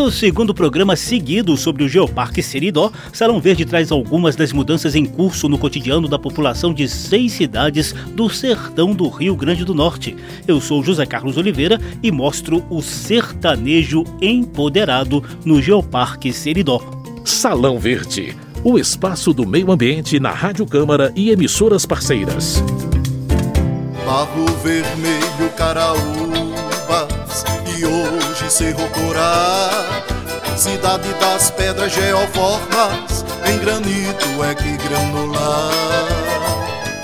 No segundo programa seguido sobre o Geoparque Seridó, Salão Verde traz algumas das mudanças em curso no cotidiano da população de seis cidades do sertão do Rio Grande do Norte. Eu sou José Carlos Oliveira e mostro o sertanejo empoderado no Geoparque Seridó. Salão Verde, o espaço do meio ambiente na Rádio Câmara e emissoras parceiras. Barro Vermelho, Caraúbas hoje Cerro Corá. Cidade das pedras geoformas, em granito é que granular.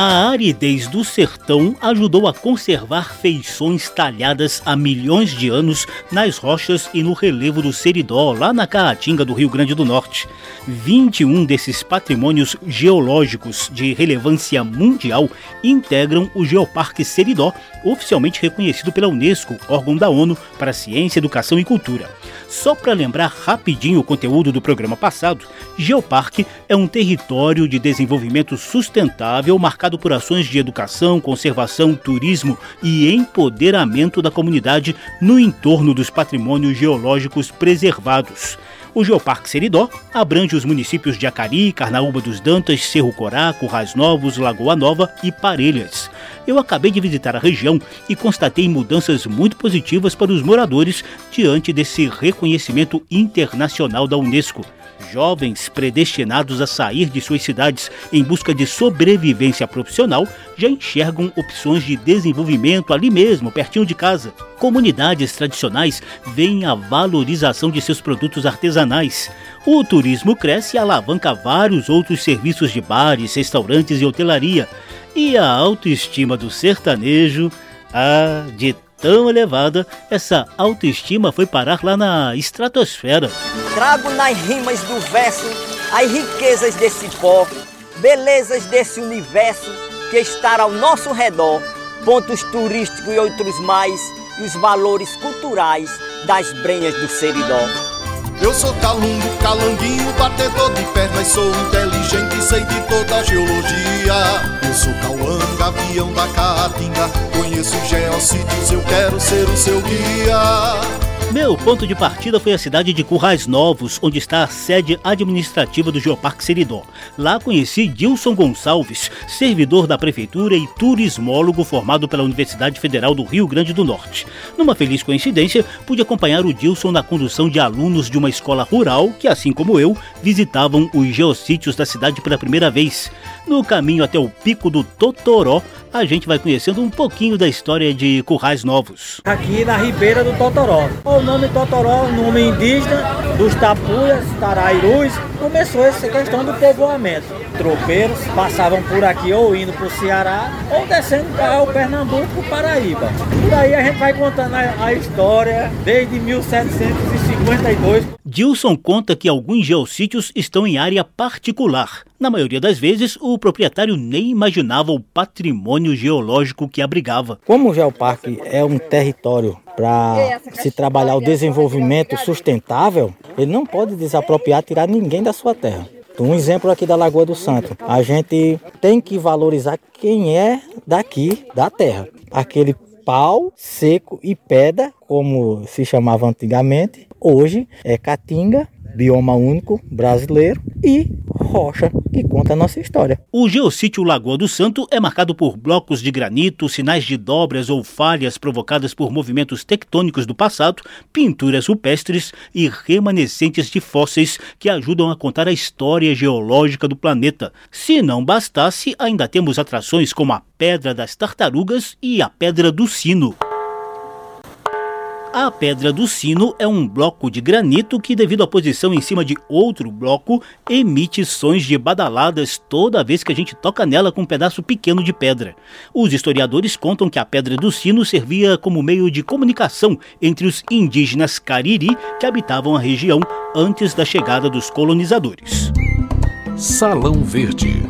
A aridez do sertão ajudou a conservar feições talhadas há milhões de anos nas rochas e no relevo do Seridó, lá na Caatinga do Rio Grande do Norte. 21 desses patrimônios geológicos de relevância mundial integram o Geoparque Seridó, oficialmente reconhecido pela Unesco, órgão da ONU para Ciência, Educação e Cultura. Só para lembrar rapidinho o conteúdo do programa passado, Geoparque é um território de desenvolvimento sustentável marcado por ações de educação, conservação, turismo e empoderamento da comunidade no entorno dos patrimônios geológicos preservados. O Geoparque Seridó abrange os municípios de Acari, Carnaúba dos Dantas, Cerro Corá, Currais Novos, Lagoa Nova e Parelhas. Eu acabei de visitar a região e constatei mudanças muito positivas para os moradores diante desse reconhecimento internacional da Unesco jovens predestinados a sair de suas cidades em busca de sobrevivência profissional já enxergam opções de desenvolvimento ali mesmo, pertinho de casa. Comunidades tradicionais veem a valorização de seus produtos artesanais. O turismo cresce e alavanca vários outros serviços de bares, restaurantes e hotelaria. E a autoestima do sertanejo, ah, de tão elevada, essa autoestima foi parar lá na estratosfera. Trago nas rimas do verso as riquezas desse povo, belezas desse universo que está ao nosso redor, pontos turísticos e outros mais, e os valores culturais das brenhas do Seridó. Eu sou calungo, calanguinho, batedor de pernas Sou inteligente, sei de toda a geologia. Eu sou cauã, avião da caatinga. Conheço geossítios, eu quero ser o seu guia meu ponto de partida foi a cidade de Currais Novos, onde está a sede administrativa do Geoparque Seridó. Lá conheci Dilson Gonçalves, servidor da prefeitura e turismólogo formado pela Universidade Federal do Rio Grande do Norte. Numa feliz coincidência, pude acompanhar o Dilson na condução de alunos de uma escola rural que, assim como eu, visitavam os geossítios da cidade pela primeira vez. No caminho até o Pico do Totoró, a gente vai conhecendo um pouquinho da história de Currais Novos. Aqui na Ribeira do Totoró. O nome Totoró, o nome indígena dos tapuias, tarairus, começou essa questão do povoamento. Tropeiros passavam por aqui ou indo para o Ceará ou descendo para o Pernambuco, Paraíba. Por aí a gente vai contando a, a história desde 1752. Dilson conta que alguns geossítios estão em área particular. Na maioria das vezes, o proprietário nem imaginava o patrimônio geológico que abrigava. Como o Geoparque é um território para se trabalhar o desenvolvimento sustentável, ele não pode desapropriar, tirar ninguém da sua terra. Um exemplo aqui da Lagoa do Santo. A gente tem que valorizar quem é daqui, da terra. Aquele pau seco e pedra, como se chamava antigamente, hoje é caatinga, bioma único brasileiro e rocha que conta a nossa história. O geossítio Lagoa do Santo é marcado por blocos de granito, sinais de dobras ou falhas provocadas por movimentos tectônicos do passado, pinturas rupestres e remanescentes de fósseis que ajudam a contar a história geológica do planeta. Se não bastasse, ainda temos atrações como a Pedra das Tartarugas e a Pedra do Sino. A Pedra do Sino é um bloco de granito que, devido à posição em cima de outro bloco, emite sons de badaladas toda vez que a gente toca nela com um pedaço pequeno de pedra. Os historiadores contam que a Pedra do Sino servia como meio de comunicação entre os indígenas Cariri que habitavam a região antes da chegada dos colonizadores. Salão Verde.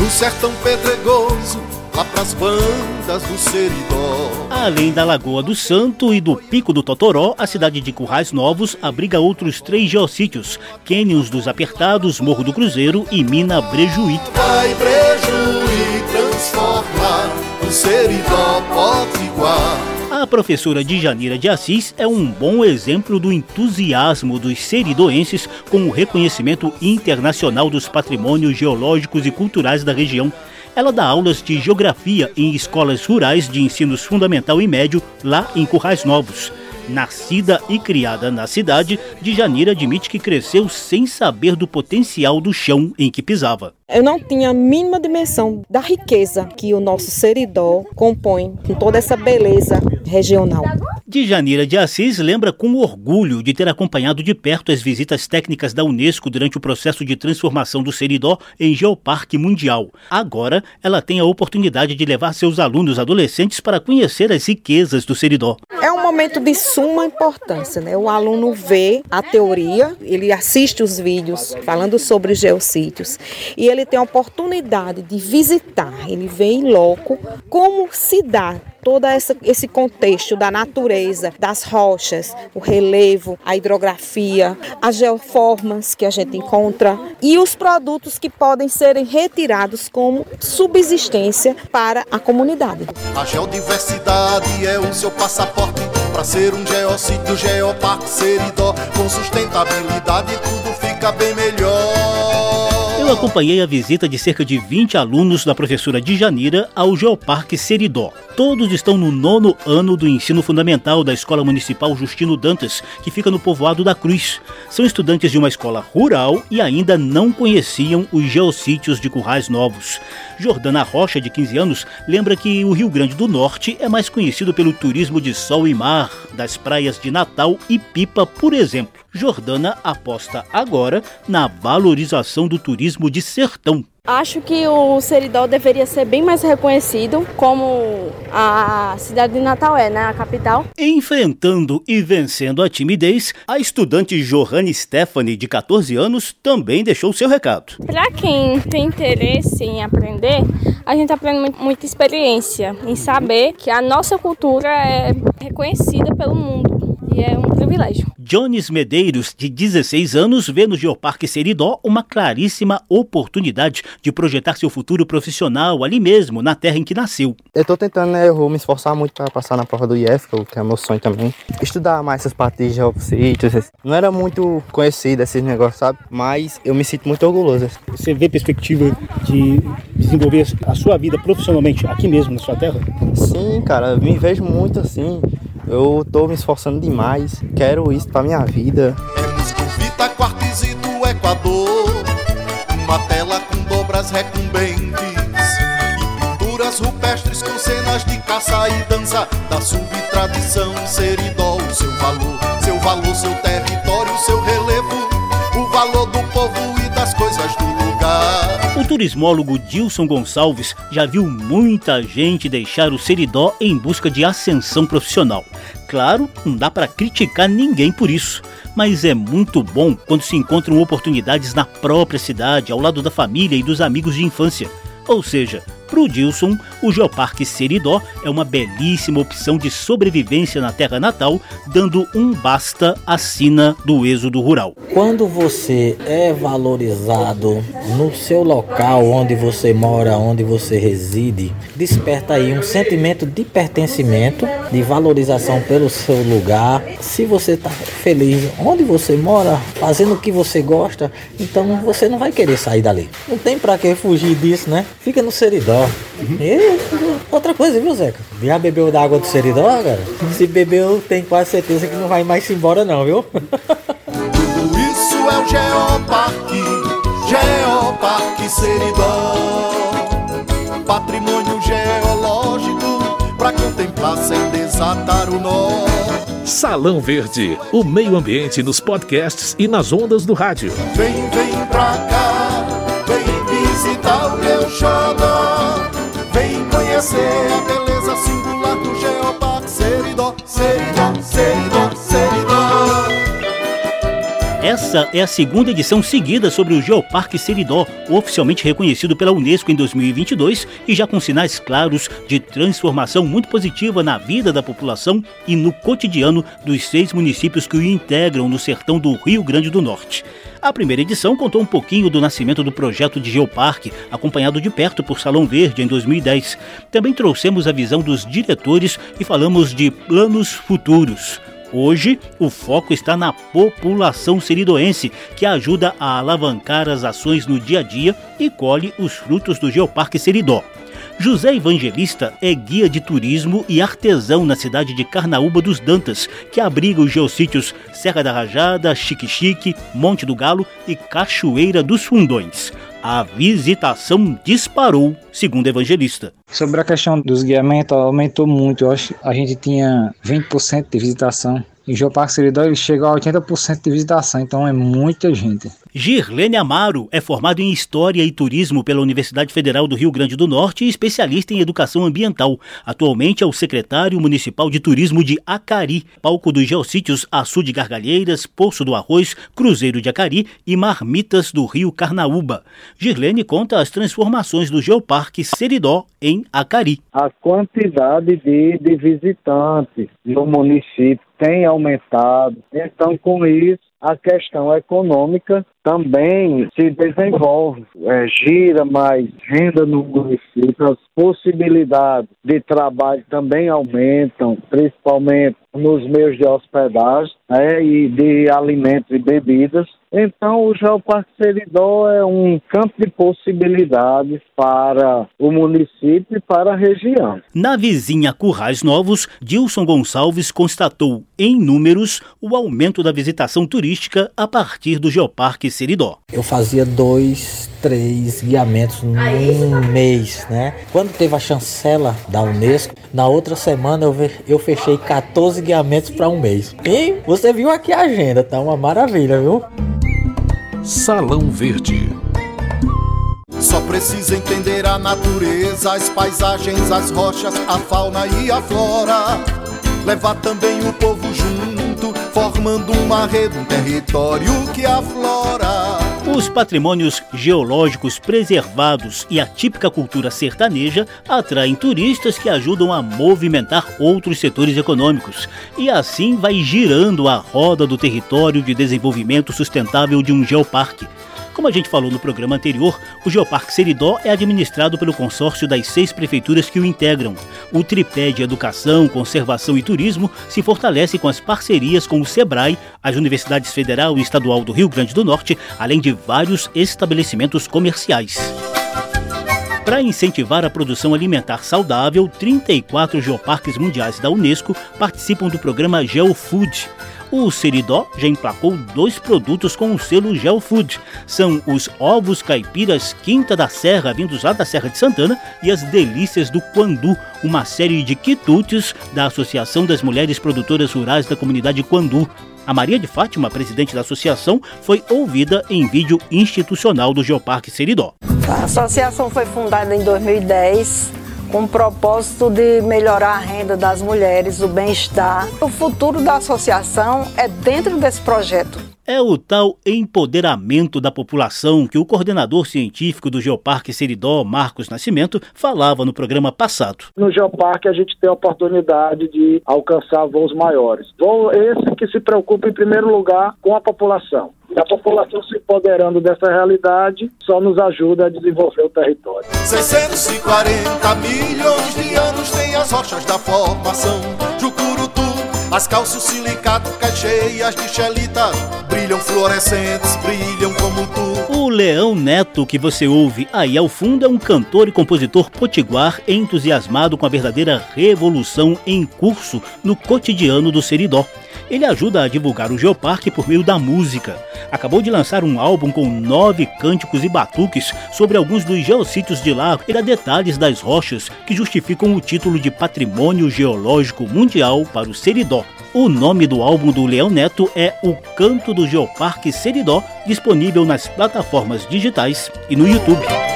No sertão pedregoso lá pras bandas do Seridó. Além da Lagoa do Santo e do Pico do Totoró, a cidade de Currais Novos abriga outros três geossítios, Cânions dos Apertados, Morro do Cruzeiro e Mina Brejuí. Vai Brejuí transformar o Seridó potiguar. A professora Djanira de Assis é um bom exemplo do entusiasmo dos seridoenses com o reconhecimento internacional dos patrimônios geológicos e culturais da região. Ela dá aulas de geografia em escolas rurais de ensino fundamental e médio lá em Currais Novos. Nascida e criada na cidade, Djanira admite que cresceu sem saber do potencial do chão em que pisava. Eu não tinha a mínima dimensão da riqueza que o nosso Seridó compõe, com toda essa beleza regional. Djanira de Assis lembra com orgulho de ter acompanhado de perto as visitas técnicas da Unesco durante o processo de transformação do Seridó em Geoparque Mundial. Agora, ela tem a oportunidade de levar seus alunos adolescentes para conhecer as riquezas do Seridó. É um momento de suma importância, né? O aluno vê a teoria, ele assiste os vídeos falando sobre os geossítios e ele tem a oportunidade de visitar, ele vê em loco como se dá todo essa, esse contexto da natureza, das rochas, o relevo, a hidrografia, as geoformas que a gente encontra e os produtos que podem serem retirados como subsistência para a comunidade. A geodiversidade é o seu passaporte para ser um geossítio, geoparque, seridó. Com sustentabilidade tudo fica bem melhor. Eu acompanhei a visita de cerca de 20 alunos da professora Djanira ao Geoparque Seridó. Todos estão no nono ano do ensino fundamental da Escola Municipal Justino Dantas, que fica no povoado da Cruz. São estudantes de uma escola rural e ainda não conheciam os geossítios de Currais Novos. Jordana Rocha, de 15 anos, lembra que o Rio Grande do Norte é mais conhecido pelo turismo de sol e mar, das praias de Natal e Pipa, por exemplo. Jordana aposta agora na valorização do turismo de sertão. Acho que o Seridó deveria ser bem mais reconhecido como a cidade de Natal é, né, a capital. Enfrentando e vencendo a timidez, a estudante Johanne Stephanie, de 14 anos, também deixou seu recado. Para quem tem interesse em aprender, a gente aprende muita experiência em saber que a nossa cultura é reconhecida pelo mundo e é um privilégio. Jones Medeiros, de 16 anos, vê no Geoparque Seridó uma claríssima oportunidade de projetar seu futuro profissional ali mesmo, na terra em que nasceu. Eu tô tentando, né, eu vou me esforçar muito para passar na prova do IEF, que é meu sonho também. Estudar mais essas partes de geossítios. Não era muito conhecido esses negócios, sabe? Mas eu me sinto muito orgulhoso. Você vê perspectiva de desenvolver a sua vida profissionalmente aqui mesmo, na sua terra? Sim, cara, me vejo muito assim. Eu tô me esforçando demais, quero isso pra minha vida. É muscovita, quartzido do Equador, uma tela com dobras recumbentes. E pinturas rupestres com cenas de caça e dança. Da subtradição seridó, o seu valor, seu valor, seu território, seu relevo, o valor do povo e turismólogo Dilson Gonçalves já viu muita gente deixar o Seridó em busca de ascensão profissional. Claro, não dá para criticar ninguém por isso, mas é muito bom quando se encontram oportunidades na própria cidade, ao lado da família e dos amigos de infância. Ou seja, para o Dilson, o Geoparque Seridó é uma belíssima opção de sobrevivência na terra natal, dando um basta à sina do êxodo rural. Quando você é valorizado no seu local onde você mora, onde você reside, desperta aí um sentimento de pertencimento, de valorização pelo seu lugar. Se você está feliz onde você mora, fazendo o que você gosta, então você não vai querer sair dali. Não tem para que fugir disso, né? Fica no Seridó. E outra coisa, viu, Zeca? Já bebeu da água do Seridó, cara? Se bebeu, tem quase certeza que não vai mais embora, não, viu? Tudo isso é o Geoparque, Geoparque Seridó. Patrimônio geológico pra contemplar sem desatar o nó. Salão Verde, o meio ambiente nos podcasts e nas ondas do rádio. Vem, vem pra cá, vem visitar o meu xodó. Conhecer a beleza singular do Geoparque Seridó, Seridó, Seridó, Seridó. Essa é a segunda edição seguida sobre o Geoparque Seridó, oficialmente reconhecido pela Unesco em 2022 e já com sinais claros de transformação muito positiva na vida da população e no cotidiano dos seis municípios que o integram no sertão do Rio Grande do Norte. A primeira edição contou um pouquinho do nascimento do projeto de Geoparque, acompanhado de perto por Salão Verde em 2010. Também trouxemos a visão dos diretores e falamos de planos futuros. Hoje, o foco está na população seridoense, que ajuda a alavancar as ações no dia a dia e colhe os frutos do Geoparque Seridó. José Evangelista é guia de turismo e artesão na cidade de Carnaúba dos Dantas, que abriga os geossítios Serra da Rajada, Chique Chique, Monte do Galo e Cachoeira dos Fundões. A visitação disparou, segundo Evangelista. Sobre a questão dos guiamentos, aumentou muito. Eu acho que a gente tinha 20% de visitação em Geoparque Seridó ele chega a 80% de visitação, então é muita gente. Girlene Amaro é formado em História e Turismo pela Universidade Federal do Rio Grande do Norte e especialista em Educação Ambiental. Atualmente é o secretário municipal de Turismo de Acari, palco dos geossítios Açu de Gargalheiras, Poço do Arroz, Cruzeiro de Acari e Marmitas do Rio Carnaúba. Girlene conta as transformações do Geoparque Seridó em Acari. A quantidade de, de visitantes no município tem aumentado. Então, com isso, a questão econômica também se desenvolve, é, gira mais renda no município, as possibilidades de trabalho também aumentam, principalmente nos meios de hospedagem né, e de alimentos e bebidas. Então, o Geoparque Seridó é um campo de possibilidades para o município e para a região. Na vizinha Currais Novos, Dilson Gonçalves constatou em números o aumento da visitação turística a partir do Geoparque Seridó. Eu fazia dois, três guiamentos num mês, né? Quando teve a chancela da Unesco, na outra semana eu, eu fechei 14 guiamentos para um mês. E você viu aqui a agenda, tá uma maravilha, viu? Salão Verde. Só precisa entender a natureza, as paisagens, as rochas, a fauna e a flora. Levar também o povo junto, formando uma rede, um território que aflora. Os patrimônios geológicos preservados e a típica cultura sertaneja atraem turistas que ajudam a movimentar outros setores econômicos. E assim vai girando a roda do território de desenvolvimento sustentável de um geoparque. Como a gente falou no programa anterior, o Geoparque Seridó é administrado pelo consórcio das seis prefeituras que o integram. O tripé de educação, conservação e turismo se fortalece com as parcerias com o SEBRAE, as Universidades Federal e Estadual do Rio Grande do Norte, além de vários estabelecimentos comerciais. Para incentivar a produção alimentar saudável, 34 geoparques mundiais da Unesco participam do programa GeoFood. O Seridó já emplacou dois produtos com o selo GeoFood. São os ovos caipiras Quinta da Serra, vindos lá da Serra de Santana, e as delícias do Quandu, uma série de quitutes da Associação das Mulheres Produtoras Rurais da Comunidade Quandu. A Maria de Fátima, presidente da associação, foi ouvida em vídeo institucional do Geoparque Seridó. A associação foi fundada em 2010 com o propósito de melhorar a renda das mulheres, o bem-estar. O futuro da associação é dentro desse projeto. É o tal empoderamento da população que o coordenador científico do Geoparque Seridó, Marcos Nascimento, falava no programa passado. No Geoparque a gente tem a oportunidade de alcançar voos maiores. Voo esse que se preocupa em primeiro lugar com a população. E a população se empoderando dessa realidade só nos ajuda a desenvolver o território. 640 milhões de anos tem as rochas da formação. Jucurutu, as calças silicato cheias de xelita, brilham fluorescentes, brilham como tu. O Leão Neto que você ouve aí ao fundo é um cantor e compositor potiguar entusiasmado com a verdadeira revolução em curso no cotidiano do Seridó. Ele ajuda a divulgar o Geoparque por meio da música. Acabou de lançar um álbum com nove cânticos e batuques sobre alguns dos geossítios de lá e dá detalhes das rochas que justificam o título de Patrimônio Geológico Mundial para o Seridó. O nome do álbum do Leão Neto é O Canto do Geoparque Seridó, disponível nas plataformas digitais e no YouTube.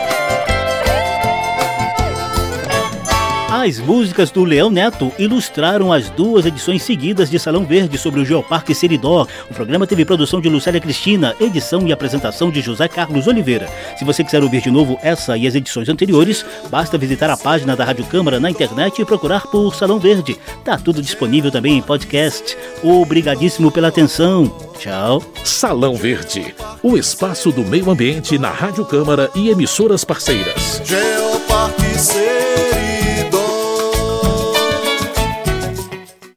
As músicas do Leão Neto ilustraram as duas edições seguidas de Salão Verde sobre o Geoparque Seridó. O programa teve produção de Lucélia Cristina, edição e apresentação de José Carlos Oliveira. Se você quiser ouvir de novo essa e as edições anteriores, basta visitar a página da Rádio Câmara na internet e procurar por Salão Verde. Tá tudo disponível também em podcast. Obrigadíssimo pela atenção. Tchau. Salão Verde, o espaço do meio ambiente na Rádio Câmara e emissoras parceiras. Geoparque